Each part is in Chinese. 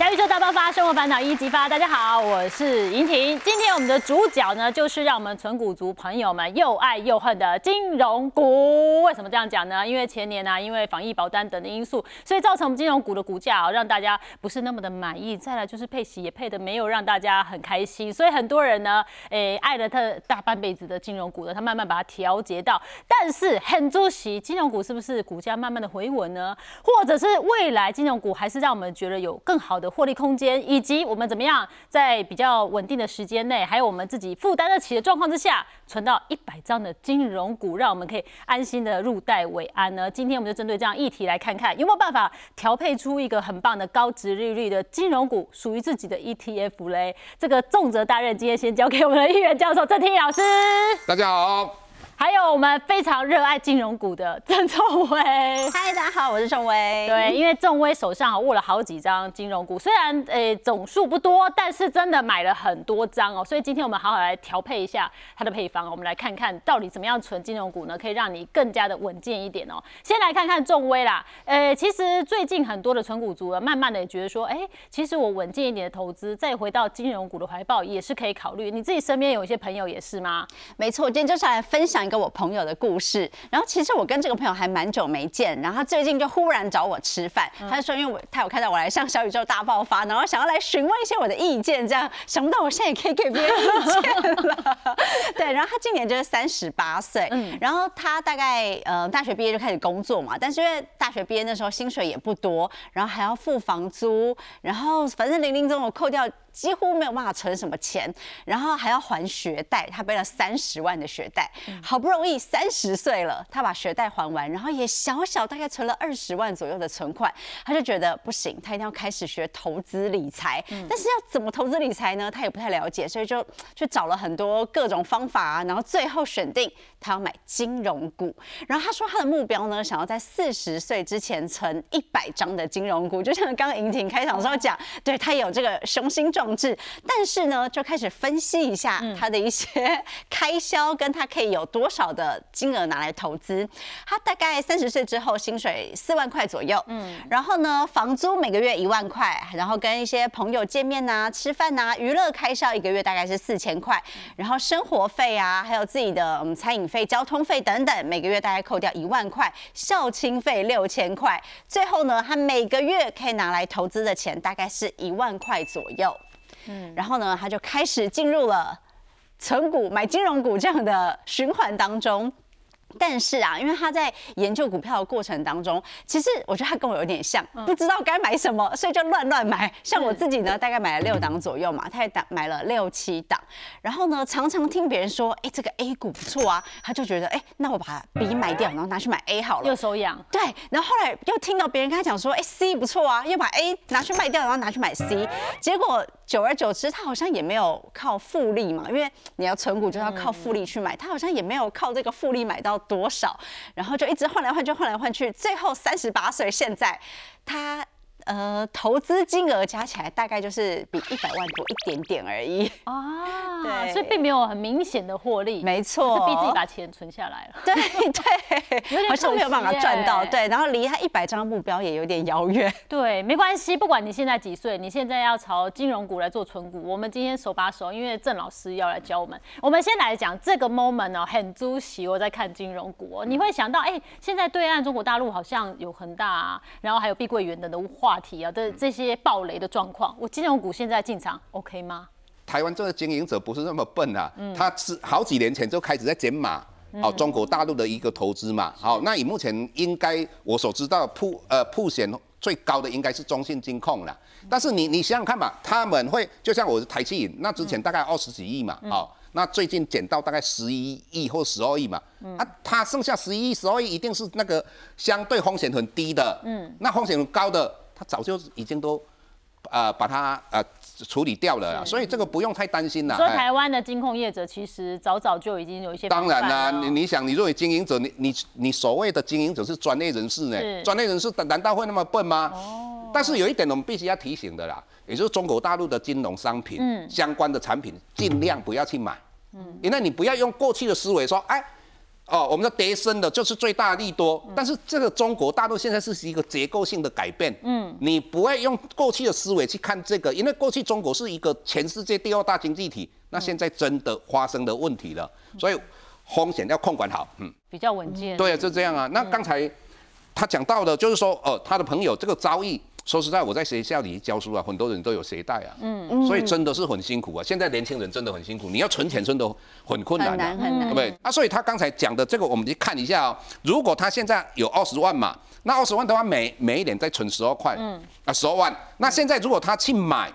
小宇宙大爆发，生活烦恼一激发。大家好，我是莹婷。今天我们的主角呢，就是让我们纯股族朋友们又爱又恨的金融股。为什么这样讲呢？因为前年呢、因为防疫保单等的因素，所以造成我们金融股的股价啊，让大家不是那么的满意。再来就是配息也配的没有让大家很开心，所以很多人呢，诶、爱了他大半辈子的金融股呢，他慢慢把它调节到。但是很主席，金融股是不是股价慢慢的回稳呢？或者是未来金融股还是让我们觉得有更好的获利空间，以及我们怎么样在比较稳定的时间内，还有我们自己负担得起的状况之下，存到一百张的金融股，让我们可以安心的入袋为安呢？今天我们就针对这样议题来看看，有没有办法调配出一个很棒的高值利率的金融股，属于自己的 ETF 嘞？这个重责大任，今天先交给我们的议员教授郑天老师。大家好，还有我们非常热爱金融股的郑仲威。嗨，大家好，我是仲威。对，因为仲威手上握了好几张金融股，虽然诶、总数不多，但是真的买了很多张哦。所以今天我们好好来调配一下它的配方，我们来看看到底怎么样存金融股呢，可以让你更加的稳健一点哦。先来看看仲威啦，呃，其实最近很多的存股族呢，慢慢的也觉得说，哎、其实我稳健一点的投资，再回到金融股的怀抱也是可以考虑。你自己身边有一些朋友也是吗？没错，我今天就是来分享一个我朋友的故事。然后其实我跟这个朋友还蛮久没见，然后他最近就忽然找我吃饭，他就说因为我他有看到我来上小宇宙大爆发，然后想要来询问一些我的意见，这样想不到我现在也可以给别人意见了。对，然后他今年就是三十八岁，然后他大概呃大学毕业就开始工作嘛，但是因为大学毕业那时候薪水也不多，然后还要付房租，然后反正零零总总扣掉。几乎没有办法存什么钱，然后还要还学贷，他背了三十万的学贷，好不容易三十岁了，他把学贷还完，然后也小小大概存了二十万左右的存款，他就觉得不行，他一定要开始学投资理财，但是要怎么投资理财呢？他也不太了解，所以就去找了很多各种方法啊，然后最后选定他要买金融股，然后他说他的目标呢，想要在四十岁之前存一百张的金融股，就像刚刚莹婷开场的时候讲，对他有这个雄心壮志，但是呢，就开始分析一下他的一些开销，跟他可以有多少的金额拿来投资。他大概三十岁之后，薪水四万块左右，嗯，然后呢，房租每个月一万块，然后跟一些朋友见面呐、吃饭呐、娱乐开销一个月大概是四千块，然后生活费啊，还有自己的嗯餐饮费、交通费等等，每个月大概扣掉一万块，校庆费六千块，最后呢，他每个月可以拿来投资的钱大概是一万块左右。嗯，然后呢，他就开始进入了存股、买金融股这样的循环当中。但是啊，因为他在研究股票的过程当中，其实我觉得他跟我有点像，不知道该买什么，所以就乱乱买。像我自己呢，大概买了六档左右嘛，他也打买了六七档。然后呢，常常听别人说，哎，这个 A 股不错啊，他就觉得，哎，那我把 B 卖掉，然后拿去买 A 好了又。手痒，对，然后后来又听到别人跟他讲说，哎，C 不错啊，又把 A 拿去卖掉，然后拿去买 C，结果久而久之，他好像也没有靠复利嘛，因为你要存股就是要靠复利去买，他好像也没有靠这个复利买到多少，然后就一直换来换去，换来换去，最后三十八岁，现在他。呃，投资金额加起来大概就是比一百万多一点点而已。啊，对所以并没有很明显的获利，没错是逼自己把钱存下来了。对 有对，点好像没有办法赚到。耶对，然后离他一百张目标也有点遥远。对，没关系，不管你现在几岁，你现在要朝金融股来做存股，我们今天手把手，因为郑老师要来教我们。我们先来讲这个 moment 哦，很猪喜我在看金融股哦，你会想到，哎、现在对岸中国大陆好像有恒大啊，然后还有碧桂园等的话题啊的这些暴雷的状况，我金融股现在进场 OK 吗？台湾这个经营者不是那么笨啊，他是好几年前就开始在减码。哦，中国大陆的一个投资嘛，好，那以目前应该我所知道铺呃铺险最高的应该是中信金控了，但是你你想想看嘛，他们会就像我的台气银，那之前大概二十几亿嘛，好、那最近减到大概十一亿或十二亿嘛，啊，它剩下十一亿、十二亿一定是那个相对风险很低的，嗯，那风险很高的，它早就已经都呃把它呃处理掉了啦，所以这个不用太担心啦。哎说台湾的金控业者其实早早就已经有一些当然啦、你你想，你作为经营者，你你你所谓的经营者是专业人士呢？专业人士难难道会那么笨吗？哦但是有一点我们必须要提醒的啦，也就是中国大陆的金融商品、相关的产品，尽量不要去买，嗯因为你不要用过去的思维说，哎。哦，我们的跌升的就是最大利多，但是这个中国大陆现在是一个结构性的改变，嗯，你不会用过去的思维去看这个，因为过去中国是一个全世界第二大经济体，那现在真的发生的问题了，所以风险要控管好，嗯，比较稳健。对啊，就这样啊。那刚才他讲到的，就是说，哦，他的朋友这个遭遇。说实在，我在学校里教书啊，很多人都有携带啊，嗯，所以真的是很辛苦啊。现在年轻人真的很辛苦，你要存钱真的很困难，很难很难，对不对？啊，所以他刚才讲的这个，我们去看一下哦。如果他现在有二十万嘛，那二十万的话，每每一年再存十二块，嗯，啊，十二万。那现在如果他去买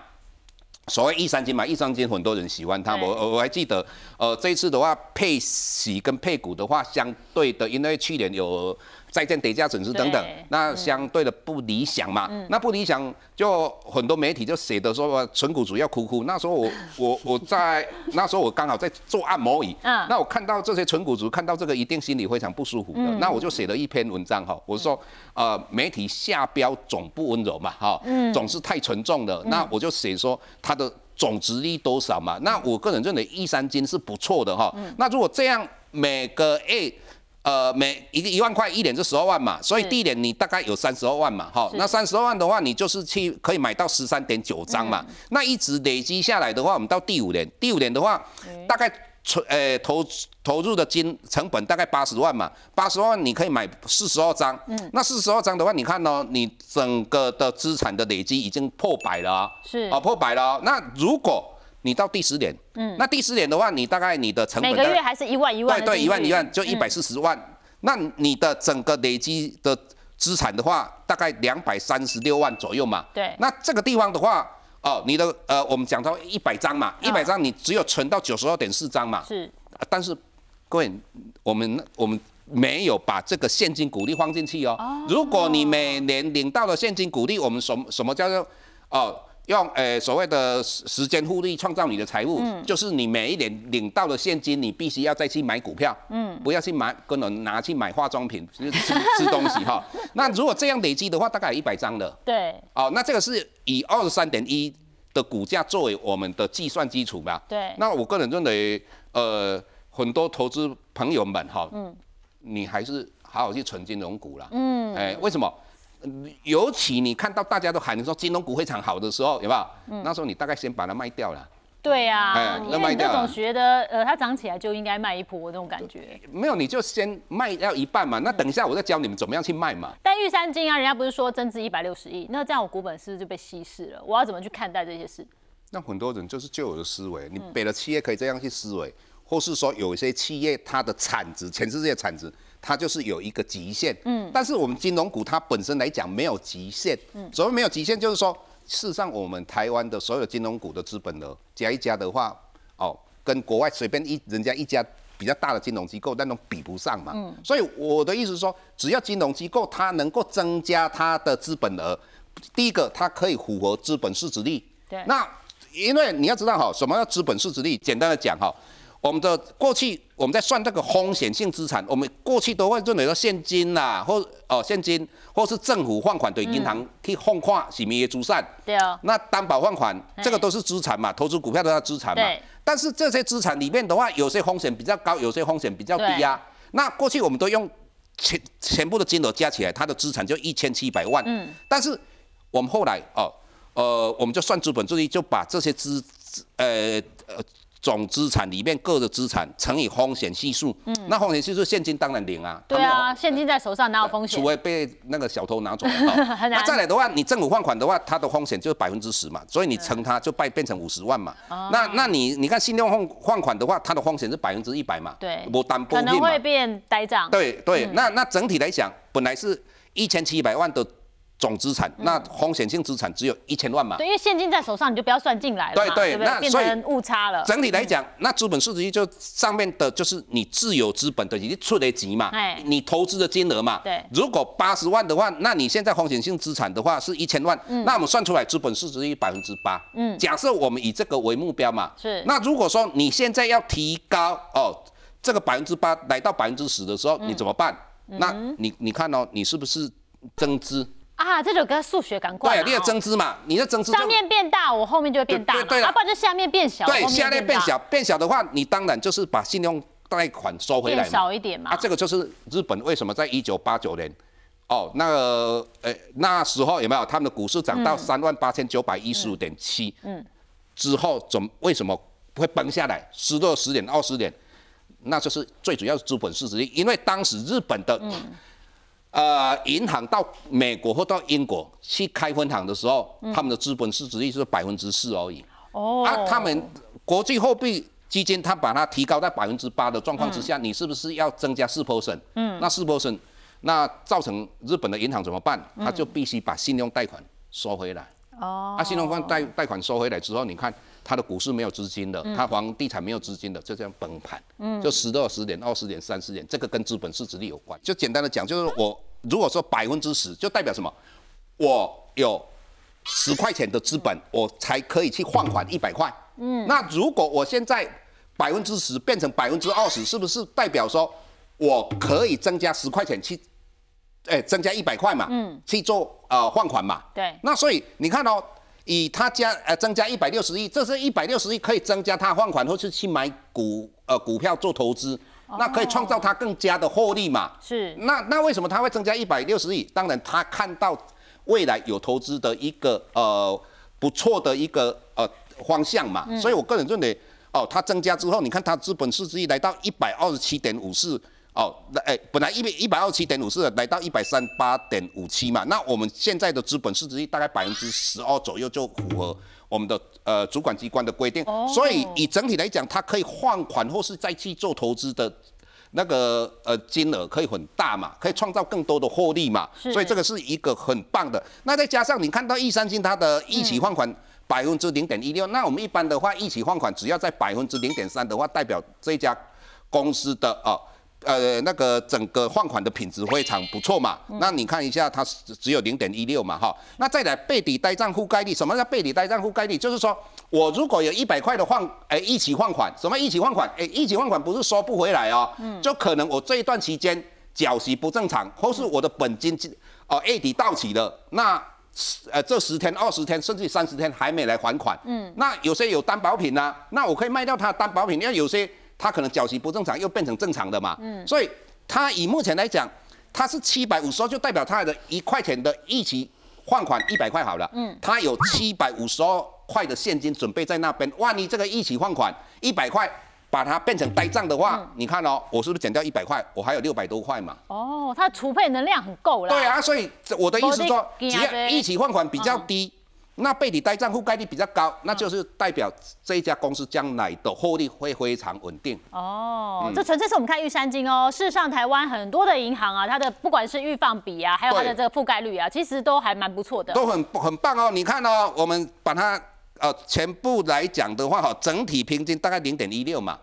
所谓一三金嘛，一三金很多人喜欢它，我我还记得，呃，这一次的话配息跟配股的话，相对的，因为去年有。再见叠加损失等等，那相对的不理想嘛？那不理想，就很多媒体就写的说纯股主要哭哭。那时候我 我我在那时候我刚好在做按摩椅，那我看到这些纯股主看到这个一定心里非常不舒服的。那我就写了一篇文章哈，我说呃媒体下标总不温柔嘛哈，总是太沉重了。那我就写说它的总值率多少嘛？那我个人认为一三金是不错的哈。那如果这样每个月。呃，每一个一万块，一年就十二万嘛，所以第一年你大概有三十二万嘛，哈，那三十二万的话，你就是去可以买到十三点九张嘛，那一直累积下来的话，我们到第五年，第五年的话，大概存呃投投入的金成本大概八十万嘛，八十万你可以买四十二张，嗯，那四十二张的话，你看哦，你整个的资产的累积已经破百了啊，是。啊，破百了，那如果你到第十年，嗯，那第十年的话，你大概你的成本每个月还是一万一万，对对，一万一万就一百四十万。那你的整个累积的资产的话，大概两百三十六万左右嘛。对。那这个地方的话，哦，你的呃，我们讲到一百张嘛，一百张你只有存到九十二点四张嘛。是。但是各位，我们我们没有把这个现金股利放进去哦。哦。如果你每年领到了现金股利，我们什么什么叫做哦？用诶所谓的时时间复利创造你的财富，就是你每一年领到的现金，你必须要再去买股票，嗯，不要去买，可能拿去买化妆品，吃吃东西哈。那如果这样累积的话，大概一百张的。对。哦，那这个是以二十三点一的股价作为我们的计算基础吧？对。那我个人认为，呃，很多投资朋友们哈，嗯，你还是好好去存金融股了，嗯，哎，为什么？尤其你看到大家都喊你说金融股非常好的时候，有没有？那时候你大概先把它卖掉了。对呀，那卖掉。总觉得呃，它涨起来就应该卖一波那种感觉。没有，你就先卖掉一半嘛。那等一下我再教你们怎么样去卖嘛。但玉山金啊，人家不是说增资一百六十亿，那这样我股本是不是就被稀释了？我要怎么去看待这些事？那很多人就是旧有的思维，你别的企业可以这样去思维，或是说有一些企业它的产值，全世界产值。它就是有一个极限，嗯，但是我们金融股它本身来讲没有极限，嗯，所谓没有极限就是说，事实上我们台湾的所有金融股的资本额加一加的话，哦，跟国外随便一人家一家比较大的金融机构那种比不上嘛，嗯，所以我的意思是说，只要金融机构它能够增加它的资本额，第一个它可以符合资本市值率，对，那因为你要知道哈，什么叫资本市值率？简单的讲哈。我们的过去我们在算这个风险性资产，我们过去都会认为说现金呐，或哦现金，或是政府放款对银行去放款是咩资产？对啊。那担保放款这个都是资产嘛，投资股票都要资产嘛。但是这些资产里面的话，有些风险比较高，有些风险比较低啊。那过去我们都用全全部的金额加起来，它的资产就一千七百万。嗯。但是我们后来哦，呃，我们就算资本主义，就把这些资呃呃。总资产里面各的资产乘以风险系数，嗯，那风险系数现金当然零啊。对啊，现金在手上哪有风险？除非被那个小偷拿走。那再来的话，你政府放款的话，它的风险就是百分之十嘛，所以你乘它就变变成五十万嘛。那那你你看信用放放款的话，它的风险是百分之一百嘛。对，不担保可能会变呆账。对对，那那整体来讲，本来是一千七百万的。总资产那风险性资产只有一千万嘛？对，因为现金在手上，你就不要算进来了对对，那变成误差了。整体来讲，那资本市值率就上面的就是你自有资本的以及出的级嘛，你投资的金额嘛。对，如果八十万的话，那你现在风险性资产的话是一千万，那我们算出来资本市值率百分之八。嗯，假设我们以这个为目标嘛。是。那如果说你现在要提高哦，这个百分之八来到百分之十的时候，你怎么办？那你你看哦，你是不是增资？啊，这就跟数学感挂对，你的增资嘛，你的增资上面变大，我后面就会变大，对对啊，不然就下面变小。对，下面变小，变小的话，你当然就是把信用贷款收回来变少一点嘛。啊，这个就是日本为什么在一九八九年，哦，那个呃那时候有没有他们的股市涨到三万八千九百一十五点七，嗯，之后怎么为什么会崩下来？十多十点二十点？那就是最主要是资本市值。率，因为当时日本的。呃，银行到美国或到英国去开分行的时候，他们的资本市值率是百分之四而已。哦。啊，他们国际货币基金，它把它提高在百分之八的状况之下，你是不是要增加四 percent？嗯。那四 percent，那造成日本的银行怎么办？他就必须把信用贷款收回来。哦。啊，信用贷贷款收回来之后，你看。它的股市没有资金的，它房地产没有资金的，就这样崩盘。嗯，就十到十点、二十点、三十点，这个跟资本市值率有关。就简单的讲，就是我如果说百分之十，就代表什么？我有十块钱的资本，我才可以去换款一百块。嗯，那如果我现在百分之十变成百分之二十，是不是代表说我可以增加十块钱去，哎，增加一百块嘛？嗯，去做呃换款嘛？对。那所以你看哦。以他加呃增加一百六十亿，这是一百六十亿可以增加他放款或是去买股呃股票做投资，那可以创造它更加的获利嘛？是。那那为什么它会增加一百六十亿？当然他看到未来有投资的一个呃不错的一个呃方向嘛。所以我个人认为哦，它增加之后，你看它资本市值来到一百二十七点五四。哦，那哎，本来一百一百二十七点五四来到一百三八点五七嘛，那我们现在的资本市值率大概百分之十二左右就符合我们的呃主管机关的规定，所以以整体来讲，它可以换款或是再去做投资的那个呃金额可以很大嘛，可以创造更多的获利嘛，所以这个是一个很棒的。那再加上你看到易三金它的一起换款百分之零点一六，那我们一般的话一起换款只要在百分之零点三的话，代表这家公司的啊。呃，那个整个换款的品质非常不错嘛。那你看一下，它只有零点一六嘛，哈。那再来背抵呆账覆盖率，什么叫背抵呆账覆盖率？就是说我如果有一百块的换，哎，一起换款，什么一起换款？哎，一起换款不是收不回来哦，就可能我这一段期间缴息不正常，或是我的本金哦月底到期了，那呃这十天、二十天甚至三十天还没来还款，嗯，那有些有担保品呐，那我可以卖掉它担保品，因为有些。它可能缴息不正常，又变成正常的嘛，嗯，所以它以目前来讲，它是七百五十，就代表它的一块钱的一期换款一百块好了，嗯，它有七百五十二块的现金准备在那边，万一这个一起换款一百块，把它变成呆账的话，你看哦，我是不是减掉一百块，我还有六百多块嘛？哦，它储备能量很够了。对啊，所以我的意思说，只要一起换款比较低。那背底呆账覆盖率比较高，那就是代表这一家公司将来的获利会非常稳定。哦，这纯粹是我们看玉山金哦。事实上，台湾很多的银行啊，它的不管是预放比啊，还有它的这个覆盖率啊，其实都还蛮不错的，都很很棒哦。你看哦，我们把它呃全部来讲的话哈，整体平均大概零点一六嘛。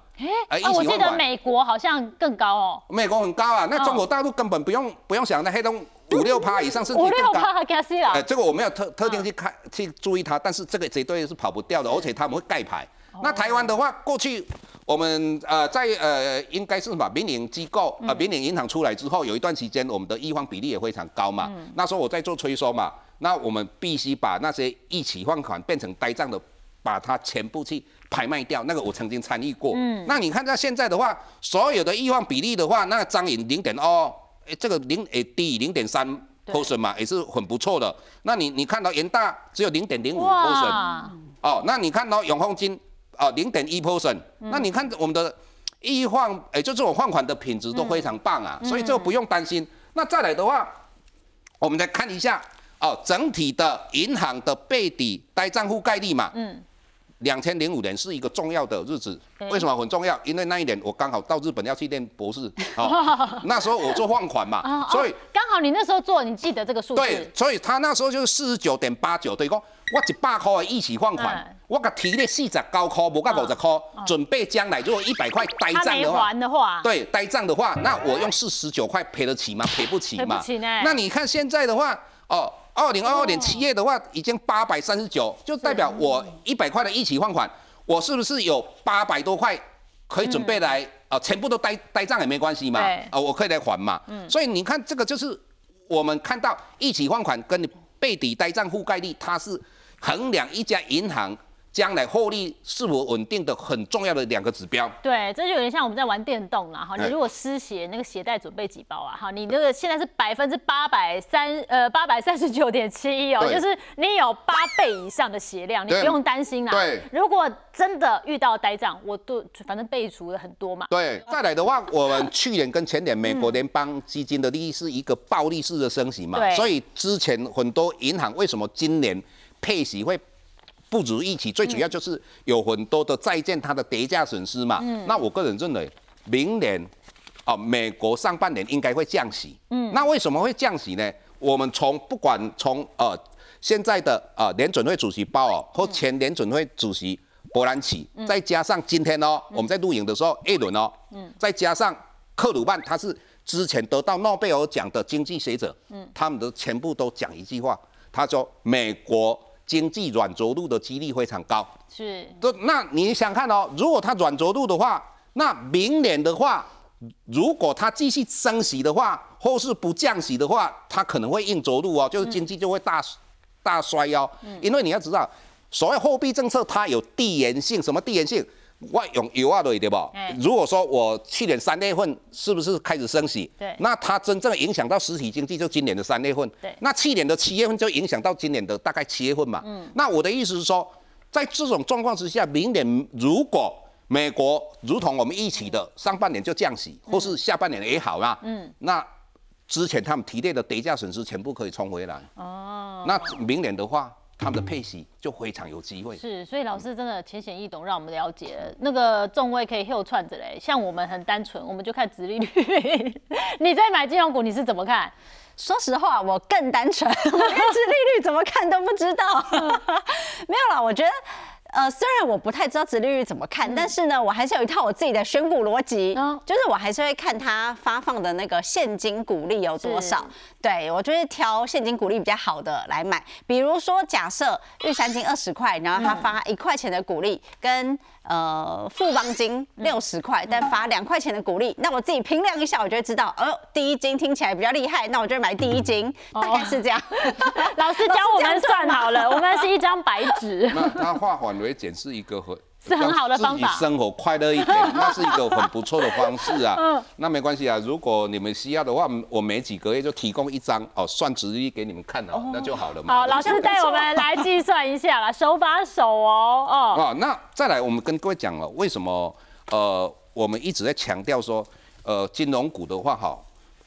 哎，我记得美国好像更高哦。美国很高啊，那中国大陆根本不用不用想，那黑洞。五六趴以上是 五六趴，加死了。哎，这个我没有特特定去看去注意它，但是这个绝对是跑不掉的，而且他们会盖牌。那台湾的话，过去我们呃在呃应该是什么民营机构呃民营银行出来之后，有一段时间我们的易放比例也非常高嘛。那时候我在做催收嘛，那我们必须把那些一起放款变成呆账的，把它全部去拍卖掉。那个我曾经参与过。嗯。那你看到现在的话，所有的易放比例的话，那张颖零点二。哎，这个零诶低零点三 percent 嘛，也是很不错的。那你你看到元大只有零点零五 percent，哦，那你看到永丰金哦零点一 percent，那你看我们的易换，哎，就这种换款的品质都非常棒啊，所以这个不用担心。那再来的话，我们再看一下哦，整体的银行的背底呆账户概率嘛。嗯。两千零五年是一个重要的日子，为什么很重要？因为那一年我刚好到日本要去念博士，哦，那时候我做放款嘛，所以刚好你那时候做，你记得这个数字？对，所以他那时候就是四十九点八九，等于讲我一百块的一起放款，我给提了四十九块，无到五十块，准备将来如果一百块呆账的话，对，呆账的话，那我用四十九块赔得起吗？赔不起嘛。赔不起呢。那你看现在的话，哦。二零二二年七月的话，已经八百三十九，就代表我一百块的一起放款，我是不是有八百多块可以准备来啊？全部都呆呆账也没关系嘛，啊，我可以来还嘛。所以你看这个就是我们看到一起放款跟你背底呆账覆盖率，它是衡量一家银行将来获利是否稳定的很重要的两个指标。对，这就有点像我们在玩电动啦哈。你哎如果失血，那个鞋带准备几包啊？哈，你那个现在是百分之八百三呃八百三十九点七一哦，就是你有八倍以上的血量，你不用担心啦。对如果真的遇到呆账，我都反正备足了很多嘛。对，再来的话，我们去年跟前年美国联邦基金的利率是一个暴力式的升息嘛，所以之前很多银行为什么今年配息会不如预期？最主要就是有很多的债券它的跌价损失嘛。那我个人认为，明年哦，美国上半年应该会降息。嗯，那为什么会降息呢？我们从不管从呃现在的呃联准会主席鲍尔或前联准会主席伯兰奇，再加上今天哦，我们在录影的时候艾伦哦，再加上克鲁曼，他是之前得到诺贝尔奖的经济学者，嗯他们都全部都讲一句话，他说美国经济软着陆的几率非常高。是，都那你想看哦，如果它软着陆的话，那明年的话，如果它继续升息的话，或是不降息的话，它可能会硬着陆哦，就是经济就会大、大衰哦。因为你要知道，所谓货币政策它有递延性，什么递延性？我用油啊对对不哎？如果说我去年三月份是不是开始升息？对那它真正影响到实体经济就今年的三月份。对那去年的七月份就影响到今年的大概七月份嘛。嗯。那我的意思是说，在这种状况之下，明年如果美国如同我们预期的上半年就降息，或是下半年也好啦，嗯，那之前他们提列的跌价损失全部可以冲回来。哦。那明年的话，他们的配息就非常有机会。是，所以老师真的浅显易懂，让我们了解那个重位可以 h 串着嘞。像我们很单纯，我们就看殖利率。你在买金融股，你是怎么看？说实话，我更单纯，我连殖利率怎么看都不知道。没有啦，我觉得。呃，虽然我不太知道殖利率怎么看，但是呢，我还是有一套我自己的选股逻辑，嗯就是我还是会看它发放的那个现金股利有多少是。对我就会挑现金股利比较好的来买。比如说，假设玉山金二十块，然后它发一块钱的股利，跟呃富邦金六十块，但发两块钱的股利，那我自己评量一下，我就会知道，哦，第一金听起来比较厉害，那我就会买第一金，大概是这样。老师教我们算好了，我们是一张白纸。那它化繁为减是一个很是很好的方法生活快乐一点，那是一个很不错的方式啊。嗯那没关系啊，如果你们需要的话，我每几个月就提供一张哦算值率给你们看哦，那就好了嘛。好，老师带我们来计算一下啦，手把手哦，哦，啊，那再来，我们跟各位讲了，为什么呃，我们一直在强调说，呃，金融股的话哈，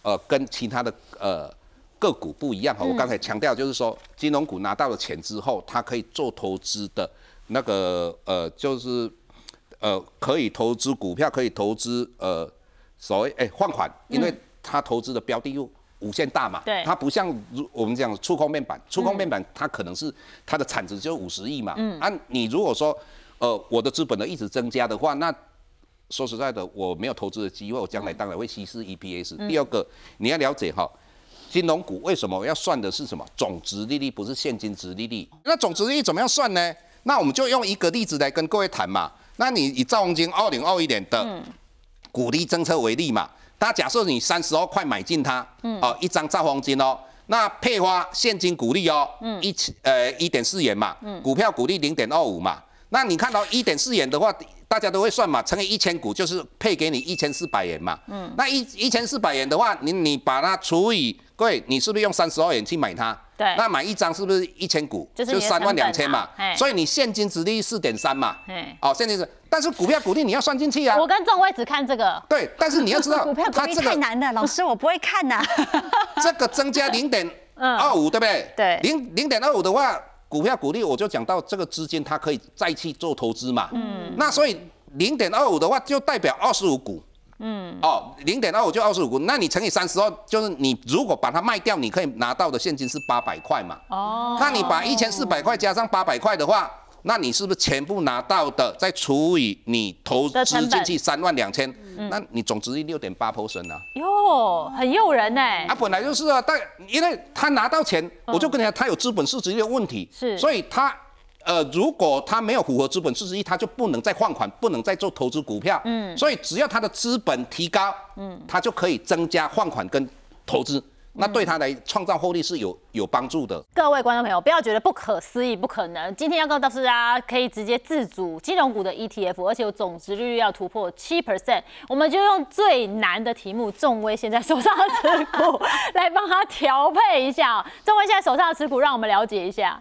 呃，跟其他的呃个股不一样哈。我刚才强调就是说，金融股拿到了钱之后，它可以做投资的那个呃，就是呃，可以投资股票，可以投资呃所谓哎换款，因为它投资的标的又无限大嘛，对。它不像如我们讲触控面板，触控面板它可能是它的产值就五十亿嘛，嗯，啊，你如果说呃我的资本呢一直增加的话，那说实在的，我没有投资的机会，我将来当然会稀释 EPS。第二个，你要了解哈，金融股为什么要算的是什么？总值利率，不是现金值利率？那总值利率怎么样算呢？那我们就用一个例子来跟各位谈嘛。那你以兆丰金二零二一年的股利政策为例嘛，他假设你三十二块买进它，哦，一张兆丰金哦，那配发现金股利哦，一千呃一点四元嘛，股票股利零点二五嘛，那你看到一点四元的话，大家都会算嘛，乘以一千股就是配给你一千四百元嘛，嗯，那一一千四百元的话，你你把它除以各位，你是不是用三十二元去买它？对那买一张是不是一千股？就是三万两千嘛所以你现金值利率四点三嘛嘿，哦，现金值，但是股票股利你要算进去啊，我跟仲威只看这个，对，但是你要知道 股票，股利它这个太难了，老师我不会看呐。这个增加零点 二五，对不对？对零零点二五的话，股票股利我就讲到这个资金它可以再去做投资嘛。嗯。那所以零点二五的话，就代表二十五股。嗯。哦，零点二五就二十五股，那你乘以三十二，就是你如果把它卖掉，你可以拿到的现金是八百块嘛。哦，那你把一千四百块加上八百块的话，那你是不是全部拿到的再除以你投资进去三万两千？那你总值率六点八 percent 啊。哟，很诱人呢。啊，本来就是啊，但因为他拿到钱，我就跟你讲，他有资本市值率的问题，是所以他呃，如果他没有符合资本四十亿，他就不能再换款，不能再做投资股票，嗯，所以只要他的资本提高，嗯，他就可以增加换款跟投资。那对他来创造获利是有有帮助的。各位观众朋友，不要觉得不可思议、不可能。今天要告诉大家，可以直接自主金融股的 ETF，而且有总值利率要突破七 percent。我们就用最难的题目，众威现在手上的持股来帮他调配一下。众威现在手上的持股，让我们了解一下。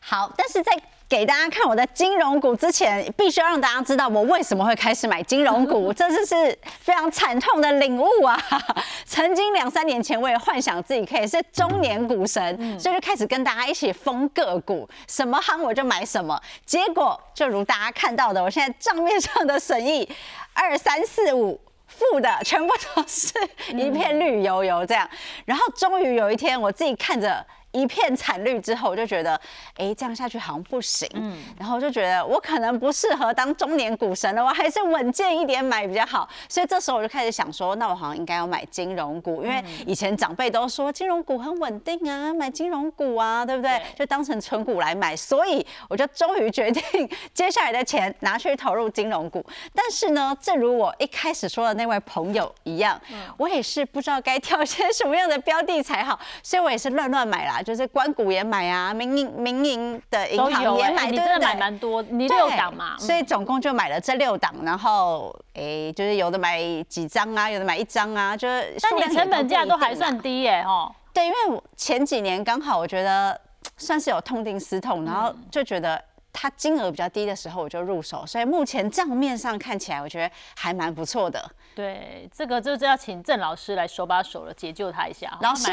好，但是在给大家看我的金融股之前，必须要让大家知道我为什么会开始买金融股，这次是非常惨痛的领悟啊！曾经两三年前，我也幻想自己可以是中年股神，所以就开始跟大家一起封个股，什么夯我就买什么。结果就如大家看到的，我现在账面上的损益二三四五负的，全部都是一片绿油油这样。然后终于有一天，我自己看着。一片惨绿之后，我就觉得，哎，这样下去好像不行。嗯，然后我就觉得我可能不适合当中年股神了，我还是稳健一点买比较好。所以这时候我就开始想说，那我好像应该要买金融股，因为以前长辈都说金融股很稳定啊，买金融股啊，对不对？就当成存股来买。所以我就终于决定，接下来的钱拿去投入金融股。但是呢，正如我一开始说的那位朋友一样，我也是不知道该挑些什么样的标的才好，所以我也是乱乱买啦。就是关谷也买啊，民营民营的银行也买，你真的买蛮多，你六档嘛，所以总共就买了这六档，然后诶，就是有的买几张啊，有的买一张啊，就是。但你成本价都还算低耶，哦。对，因为前几年刚好我觉得 算是有痛定思痛，然后就觉得。它金额比较低的时候我就入手，所以目前账面上看起来我觉得还蛮不错的。对，这个就是要请郑老师来手把手的，解救他一下。老师，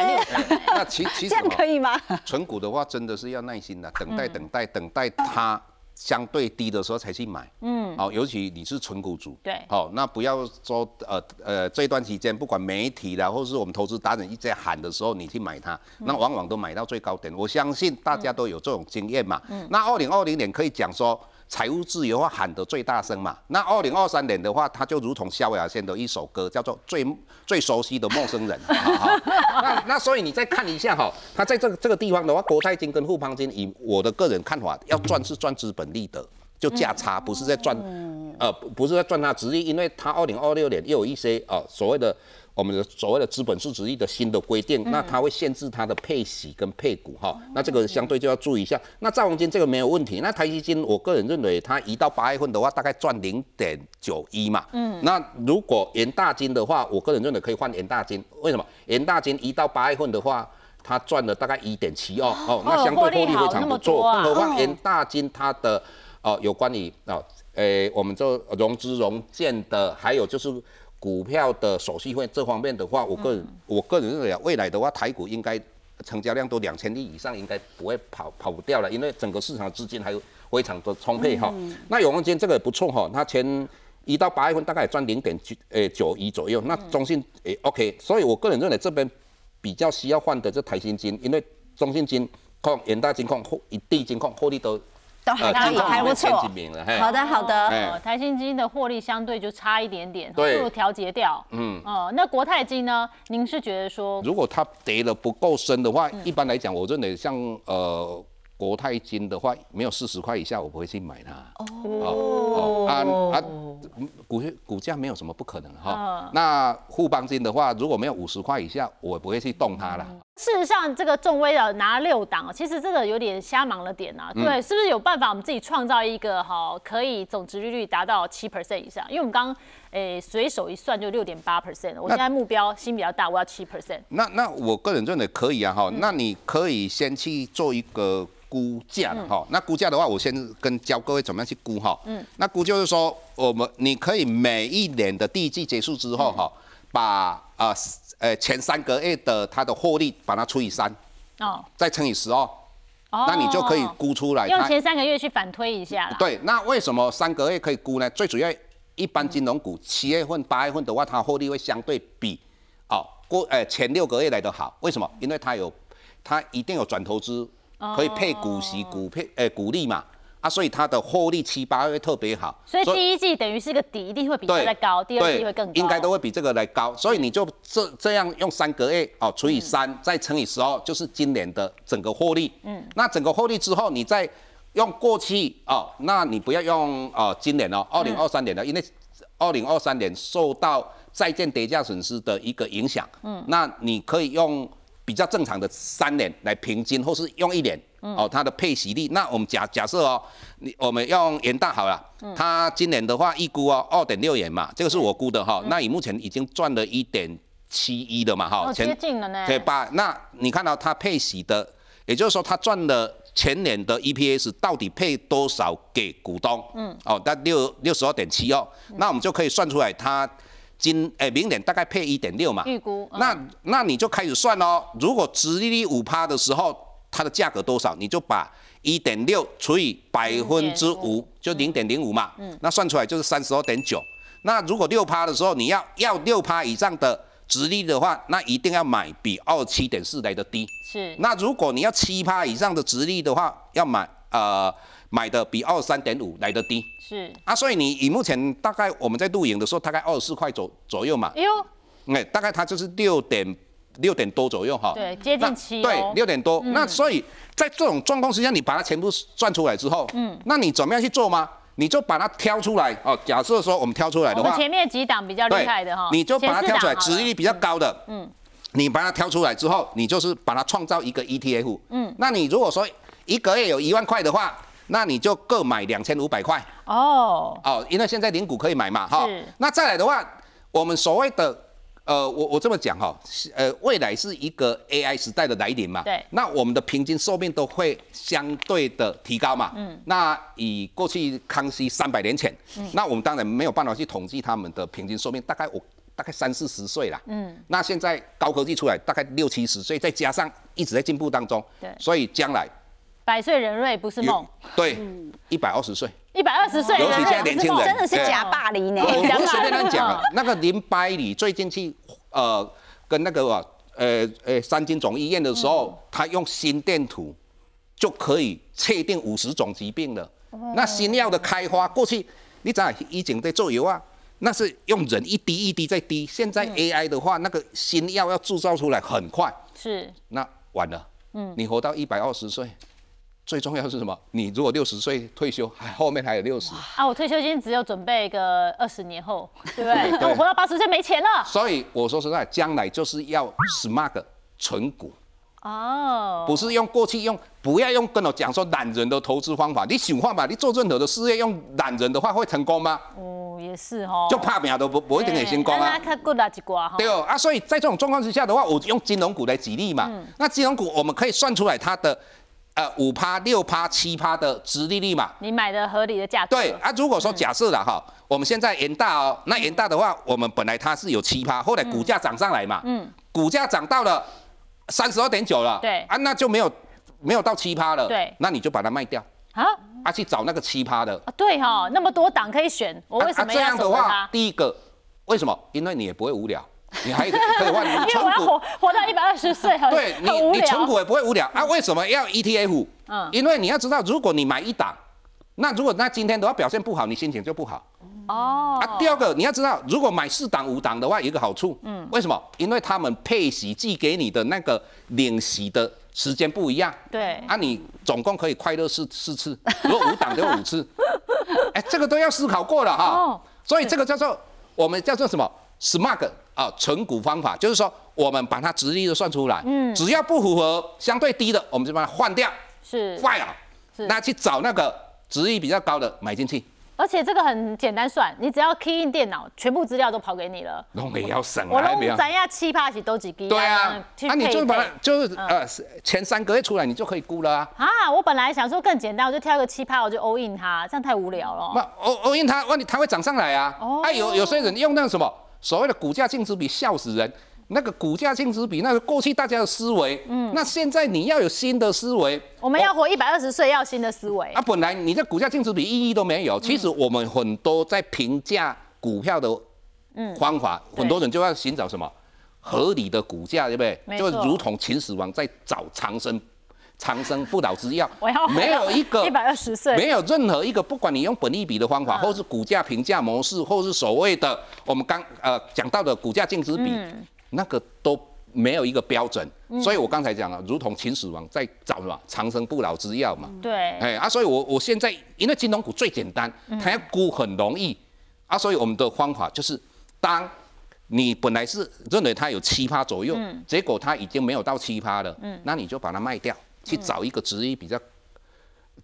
那其其实这样可以吗？存股的话真的是要耐心的，等待等待等待它。相对低的时候才去买，嗯，好，尤其你是纯股主，对，好，那不要说呃呃这段期间，不管媒体啦，或是我们投资达人一直在喊的时候，你去买它，那往往都买到最高点。我相信大家都有这种经验嘛，嗯，那二零二零年可以讲说。财务自由话喊得最大声嘛？那二零二三年的话，它就如同萧亚轩的一首歌，叫做《最最熟悉的陌生人》。那那所以你再看一下哈，它在这个这个地方的话，国泰金跟富邦金，以我的个人看法，要赚是赚资本利得，就价差，不是在赚，呃，不是在赚它值利，因为它二零二六年又有一些呃所谓的。我们的所谓的资本市值率的新的规定，那它会限制它的配息跟配股哈，那这个相对就要注意一下。那兆宏金这个没有问题，那台积金我个人认为它一到八月份的话，大概赚零点九一嘛。嗯。那如果元大金的话，我个人认为可以换元大金，为什么？元大金一到八月份的话，它赚了大概一点七二哦，那相对获利非常不错。更何况元大金它的哦有关于哦，诶，我们这融资融建的，还有就是。股票的手续费这方面的话，我个人我个人认为啊，未来的话，台股应该成交量都两千亿以上，应该不会跑跑不掉了，因为整个市场资金还有非常的充沛哈。那永旺金这个也不错哈，它前一到八月份大概赚零点九诶九亿左右。那中信诶 OK，所以我个人认为这边比较需要换的就台新金，因为中信金控、远大金控、货一地金控获利都。都还可以，还不错。好的，好的。台新金的获利相对就差一点点，不如调节掉。嗯，哦，那国泰金呢？您是觉得说，如果它跌的不够深的话，一般来讲，我认为像呃国泰金的话，没有四十块以下，我不会去买它。哦，啊啊，股股价没有什么不可能哈。那互邦金的话，如果没有五十块以下，我不会去动它了。事实上，这个众威的拿六档，其实真的有点瞎忙了点啊。对，是不是有办法我们自己创造一个哈，可以总值利率达到七 percent 以上？因为我们刚诶随手一算就六点八 percent，我现在目标心比较大，我要七 percent。那那我个人认为可以啊哈。那你可以先去做一个估价哈。那估价的话，我先跟教各位怎么样去估哈。嗯。那估就是说，我们你可以每一年的第一季结束之后哈，把啊。呃，前三个月的它的获利，把它除以三，哦，再乘以十哦，那你就可以估出来。用前三个月去反推一下对，那为什么三个月可以估呢？最主要，一般金融股七月份、八月份的话，它获利会相对比哦过呃前六个月来的好。为什么？因为它有它一定有转投资，可以配股息、股配诶股利嘛。啊，所以它的获利七八会特别好，所以第一季等于是个底，一定会比这个高，第二季会更高，应该都会比这个来高，所以你就这这样用三个月哦除以三，再乘以十二，就是今年的整个获利。嗯，那整个获利之后，你再用过去哦，那你不要用哦今年哦，二零二三年的，因为二零二三年受到债券跌价损失的一个影响，嗯，那你可以用比较正常的三年来平均，或是用一年哦，它的配息率。那我们假假设哦，你我们用元大好了，它今年的话预估哦二点六元嘛，这个是我估的哈。那以目前已经赚了一点七一的嘛哈，哦，接近了呢。对吧？那你看到它配息的，也就是说它赚了前年的 EPS 到底配多少给股东？嗯，哦，那六六十二点七哦，那我们就可以算出来它。今诶，明年大概配一点六嘛，预估。那那你就开始算哦。如果殖利率五趴的时候，它的价格多少？你就把一点六除以百分之五，就零点零五嘛。嗯。那算出来就是三十二点九。那如果六趴的时候，你要要六趴以上的殖利率的话，那一定要买比二七点四来的低。是。那如果你要七趴以上的殖利率的话，要买呃。买的比二三点五来的低，是。啊，所以你以目前大概我们在录影的时候，大概二十四块左左右嘛，哎呦，哎，大概它就是六点六点多左右哈，对，接近七，对，六点多。那所以在这种状况之下，你把它全部算出来之后，嗯，那你怎么样去做吗？你就把它挑出来哦。假设说我们挑出来的话，我们前面几档比较厉害的哈，你就把它挑出来，值利率比较高的，嗯，你把它挑出来之后，你就是把它创造一个 ETF，嗯，那你如果说一个月有一万块的话。那你就各买两千五百块哦哦，因为现在零股可以买嘛哈。那再来的话，我们所谓的呃，我我这么讲哈，呃，未来是一个 AI 时代的来临嘛。对。那我们的平均寿命都会相对的提高嘛。嗯。那以过去康熙三百年前，那我们当然没有办法去统计他们的平均寿命，大概我大概三四十岁啦。嗯。那现在高科技出来，大概六七十岁，再加上一直在进步当中。对。所以将来。百岁人瑞不是梦，对，一百二十岁，一百二十岁，尤其现在年轻人真的是假霸凌呢。我不是随便乱讲了，那个林百里最近去呃跟那个呃呃三金总医院的时候，他用心电图就可以确定五十种疾病了。那新药的开发，过去你在以前在做油啊，那是用人一滴一滴在滴，现在 AI 的话，那个新药要制造出来很快，是，那完了，嗯，你活到一百二十岁。最重要是什么？你如果六十岁退休，还后面还有六十啊！我退休金只有准备个二十年后，对不对？那我活到八十岁没钱了。所以我说实在，将来就是要 smart 存股哦，不是用过去用，不要用跟我讲说懒人的投资方法。你想话嘛？你做任何的事业用懒人的话会成功吗？哦，也是哦，就怕命都不不一定会成功啊。对哦啊，所以在这种状况之下的话，我用金融股来举例嘛。那金融股我们可以算出来它的。呃，五趴、六趴、七趴的殖利率嘛，你买的合理的价格。对啊，如果说假设了哈，我们现在元大哦，那元大的话，我们本来它是有七趴，后来股价涨上来嘛，嗯，股价涨到了三十二点九了，对。啊，那就没有没有到七趴了，对，那你就把它卖掉啊，啊去找那个七趴的啊，对哈，那么多档可以选，我为什么要这样的话，第一个为什么？因为你也不会无聊。你还可以换存股，活活到一百二十岁，对你你存股也不会无聊啊？为什么要 ETF？嗯，因为你要知道，如果你买一档，那如果那今天的话表现不好，你心情就不好。哦。啊，第二个你要知道，如果买四档五档的话，有一个好处。嗯。为什么？因为他们配息寄给你的那个领息的时间不一样。对。啊，你总共可以快乐四四次，如果五档就五次。哎，这个都要思考过了哈。哦。所以这个叫做我们叫做什么？Smart。啊，存股方法就是说，我们把它直立的算出来，嗯，只要不符合相对低的，我们就把它换掉，是坏了，是那去找那个值率比较高的买进去。而且这个很简单算，你只要 key in 电脑，全部资料都跑给你了。弄也要省啊，我弄咱呀七八起都几 G。对啊，那你就把它就是呃前三个月出来，你就可以估了啊。啊，我本来想说更简单，我就挑一个七八，我就 all in 它，这样太无聊了。那 all all in 它，问你它会涨上来啊。哦。哎，有有些人用那个什么？所谓的股价净值比笑死人，那个股价净值比那个过去大家的思维，嗯，那现在你要有新的思维，我们要活一百二十岁，要新的思维啊。本来你这股价净值比意义都没有，其实我们很多在评价股票的方法，很多人就要寻找什么合理的股价，对不对？就如同秦始皇在找长生。长生不老之药，没有一个一百二十岁，没有任何一个，不管你用本利比的方法，或是股价评价模式，或是所谓的我们刚呃讲到的股价净值比，那个都没有一个标准。所以我刚才讲了，如同秦始皇在找什么长生不老之药嘛。对。哎啊，所以我我现在因为金融股最简单，它要估很容易啊，所以我们的方法就是当你本来是认为它有七趴左右，结果它已经没有到七趴了，那你就把它卖掉，去找一个值一比较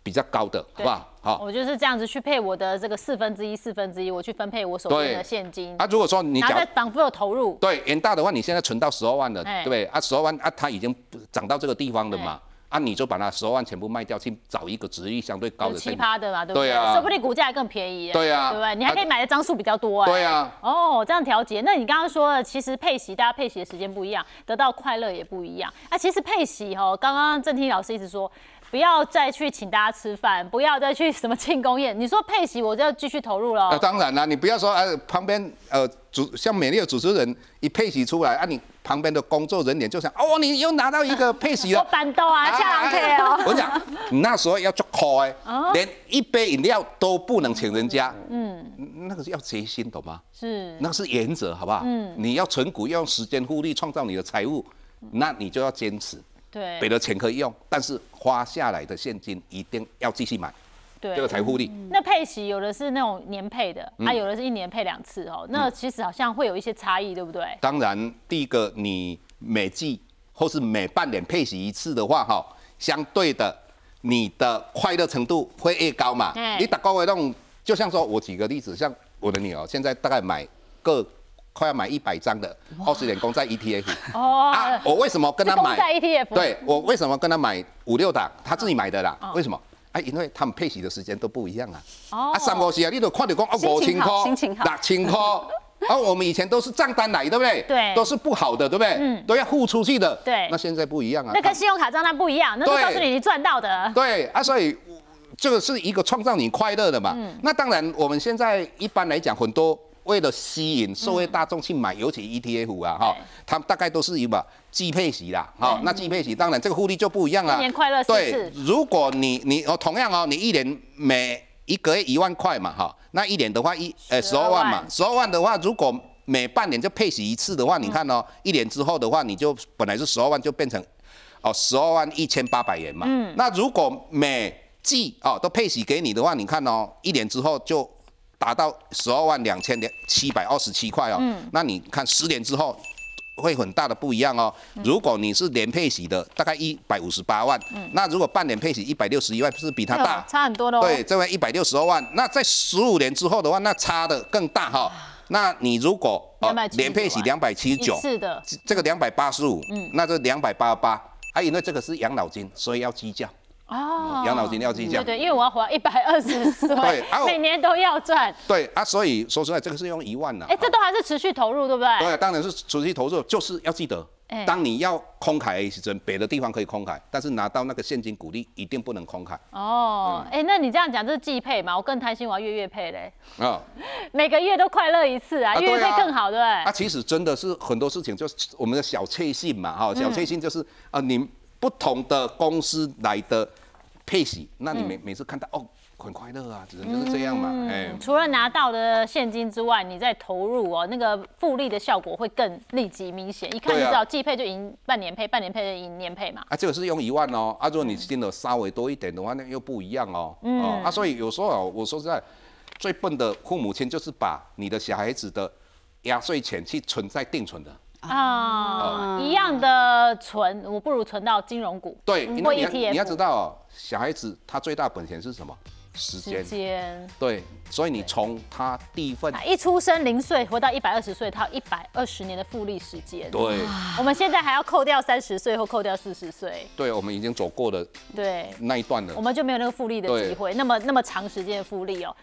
比较高的，好不好？好。我就是这样子去配我的这个四分之一、四分之一，我去分配我手边的现金。啊，如果说你然后再反复有投入，对，远大的话，你现在存到十二万了，哎对不对？啊，十二万啊，它已经涨到这个地方了嘛，啊，你就把那十二万全部卖掉，去找一个值率相对高的奇葩的嘛，对不对？对啊说不定股价还更便宜耶。对啊对不对？你还可以买的张数比较多啊。对啊，哦，这样调节。那你刚刚说的，其实配息大家配息的时间不一样，得到快乐也不一样。啊，其实配息哦，刚刚郑听老师一直说，不要再去请大家吃饭，不要再去什么庆功宴。你说配席，我就要继续投入了那、。当然啦，你不要说啊旁边呃主像美丽的主持人一配席出来啊，你旁边的工作人员就想哦，你又拿到一个 配息我了。板豆啊，下郎 K 哦。我跟你讲，那时候要做抠哎，连一杯饮料都不能请人家，嗯，那个是要决心，懂吗？是，那是原则，好不好？嗯，你要存股，要用时间复利创造你的财富，那你就要坚持。对给的钱可以用，但是花下来的现金一定要继续买，对这个财富力。那配息有的是那种年配的，嗯啊，有的是一年配两次哦。那其实好像会有一些差异，对不对？当然，第一个你每季或是每半年配息一次的话，哈，相对的你的快乐程度会越高嘛哎。你打高位那种，就像说我举个例子，像我的女儿现在大概买个快要买一百张的二十年公债 ETF 哦啊，我为什么跟她买？是公债 ETF 对我为什么跟她买五六档？她自己买的啦。为什么？啊，因为他们配息的时间都不一样啊。哦啊，三五十啊，你都看到讲啊，五千块、好心情好六千块。啊，我们以前都是账单来，对不对？对都是不好的，对不对？嗯都要付出去的。对那现在不一样啊。那跟信用卡账单不一样，那是对告诉你你赚到的。对啊，所以这个是一个创造你快乐的嘛。嗯那当然，我们现在一般来讲，很多为了吸引社会大众去买，尤其 ETF 啊，哈对，他们大概都是一把季配息啦，哈，那季配息当然这个复利就不一样啦。新年快乐对，如果你你哦，同样哦，你一年每一个月一万块嘛，哈，那一年的话一呃十二万嘛，十二万的话，如果每半年就配息一次的话，你看哦，一年之后的话，你就本来是十二万就变成哦十二万一千八百元嘛。嗯。那如果每季哦都配息给你的话，你看哦，一年之后就达到十二万两千两七百二十七块哦。嗯。那你看十年之后。会很大的不一样哦。如果你是年配息的，大概一百五十八万，那如果半年配息一百六十一万，是比它大哦，差很多喽。对，这边一百六十二万，那在十五年之后的话，那差的更大哈。那你如果279年配息两百七十九一，次的，这个两百八十五，那这两百八十八，啊，因为这个是养老金，所以要计较，哦养老金要计较对。对，因为我要活一百二十岁对啊，每年都要赚。对啊，所以说实在，这个是用一万呢。哎，这都还是持续投入，对不对？对，当然是持续投入，就是要记得哎，当你要空凯的时阵，别的地方可以空凯，但是拿到那个现金股利一定不能空凯哦，哎，那你这样讲，这是季配嘛？我更贪心，我要月月配嘞，啊。每个月都快乐一次啊，啊月月配更好，对不啊，对？其实真的是很多事情，就是我们的小确幸嘛，哈，小确幸就是啊，你不同的公司来的配息，那你每每次看到哦，很快乐啊，只能就是这样嘛，哎。除了拿到的现金之外，你再投入哦，那个复利的效果会更立即明显，一看就知道季配就赢半年配，半年配就赢年配嘛。啊，这个是用一万哦，啊，如果你金额稍微多一点的话，那又不一样哦。哦，啊，所以有时候啊，我说实在，最笨的父母亲就是把你的小孩子的压岁钱去存在定存的。啊，一样的存，我不如存到金融股，对，因或为你要。你要知道哦，小孩子他最大本钱是什么？时时间。对，所以你从他第一份啊一出生零岁活到一百二十岁，他有一百二十年的复利时间。对。我们现在还要扣掉三十岁或扣掉四十岁，对，我们已经走过了对。那一段了我。们就没有那个复利的机会，那么那么长时间的复利哦。